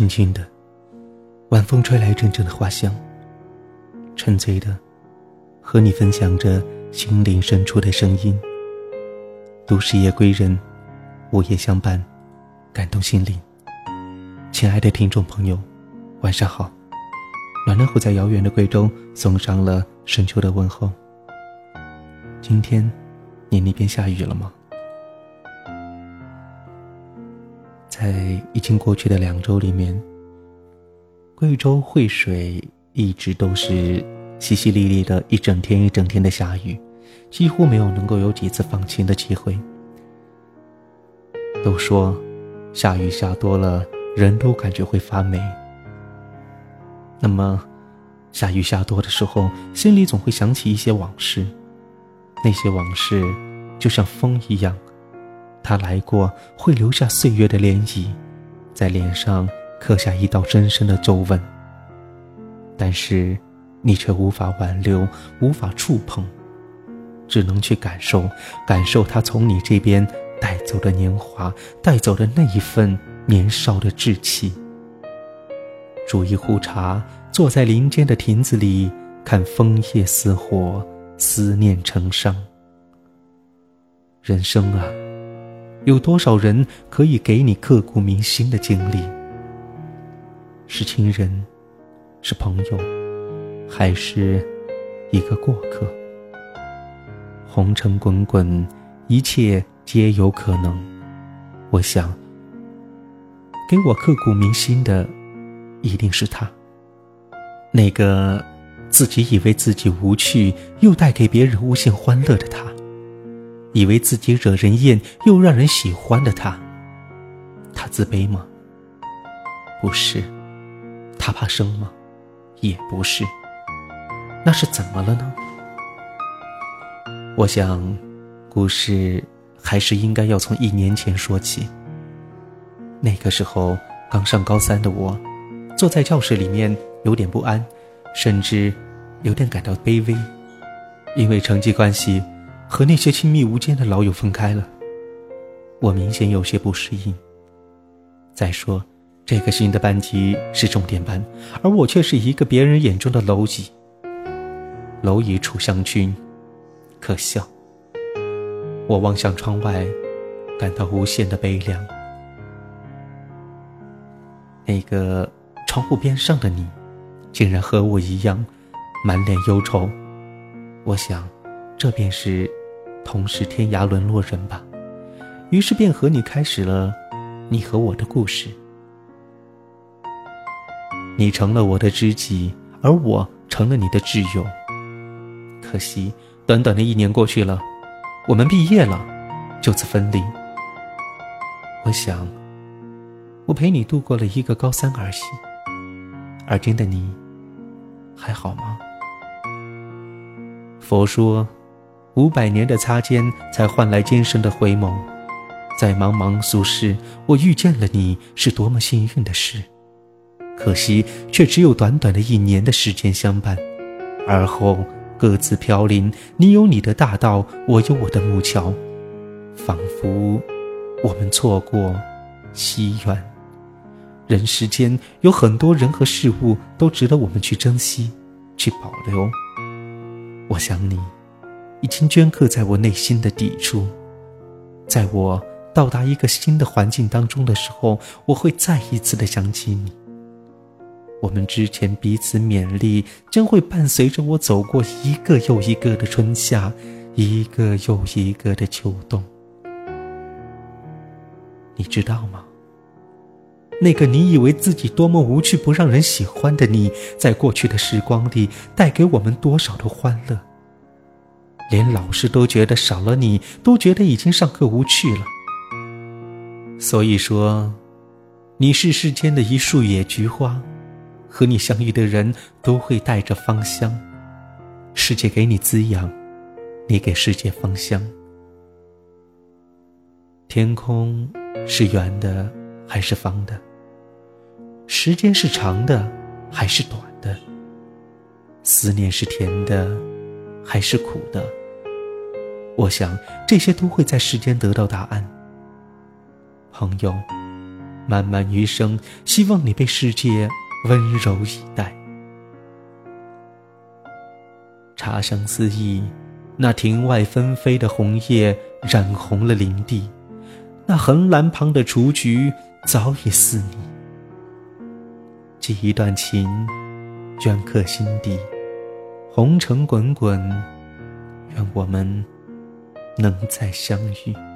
轻轻的，晚风吹来阵阵的花香。沉醉的，和你分享着心灵深处的声音。都市夜归人，午夜相伴，感动心灵。亲爱的听众朋友，晚上好。暖暖虎在遥远的贵州送上了深秋的问候。今天，你那边下雨了吗？在已经过去的两周里面，贵州惠水一直都是淅淅沥沥的，一整天一整天的下雨，几乎没有能够有几次放晴的机会。都说，下雨下多了，人都感觉会发霉。那么，下雨下多的时候，心里总会想起一些往事，那些往事就像风一样。他来过，会留下岁月的涟漪，在脸上刻下一道深深的皱纹。但是，你却无法挽留，无法触碰，只能去感受，感受他从你这边带走的年华，带走的那一份年少的稚气。煮一壶茶，坐在林间的亭子里，看枫叶似火，思念成伤。人生啊！有多少人可以给你刻骨铭心的经历？是亲人，是朋友，还是一个过客？红尘滚滚，一切皆有可能。我想，给我刻骨铭心的，一定是他。那个自己以为自己无趣，又带给别人无限欢乐的他。以为自己惹人厌又让人喜欢的他，他自卑吗？不是。他怕生吗？也不是。那是怎么了呢？我想，故事还是应该要从一年前说起。那个时候刚上高三的我，坐在教室里面有点不安，甚至有点感到卑微，因为成绩关系。和那些亲密无间的老友分开了，我明显有些不适应。再说，这个新的班级是重点班，而我却是一个别人眼中的蝼蚁。蝼蚁处相君，可笑。我望向窗外，感到无限的悲凉。那个窗户边上的你，竟然和我一样，满脸忧愁。我想，这便是。同是天涯沦落人吧，于是便和你开始了你和我的故事。你成了我的知己，而我成了你的挚友。可惜，短短的一年过去了，我们毕业了，就此分离。我想，我陪你度过了一个高三儿戏。而今的你，还好吗？佛说。五百年的擦肩，才换来今生的回眸。在茫茫俗世，我遇见了你，是多么幸运的事。可惜，却只有短短的一年的时间相伴，而后各自飘零。你有你的大道，我有我的木桥，仿佛我们错过西远。人世间有很多人和事物，都值得我们去珍惜，去保留。我想你。已经镌刻在我内心的底处，在我到达一个新的环境当中的时候，我会再一次的想起你。我们之前彼此勉励，将会伴随着我走过一个又一个的春夏，一个又一个的秋冬。你知道吗？那个你以为自己多么无趣、不让人喜欢的你，在过去的时光里带给我们多少的欢乐。连老师都觉得少了你，都觉得已经上课无趣了。所以说，你是世间的一束野菊花，和你相遇的人都会带着芳香。世界给你滋养，你给世界芳香。天空是圆的还是方的？时间是长的还是短的？思念是甜的还是苦的？我想，这些都会在时间得到答案。朋友，漫漫余生，希望你被世界温柔以待。茶香四溢，那庭外纷飞的红叶染红了林地，那横栏旁的雏菊早已似你。寄一段情，镌刻心底，红尘滚滚，愿我们能再相遇。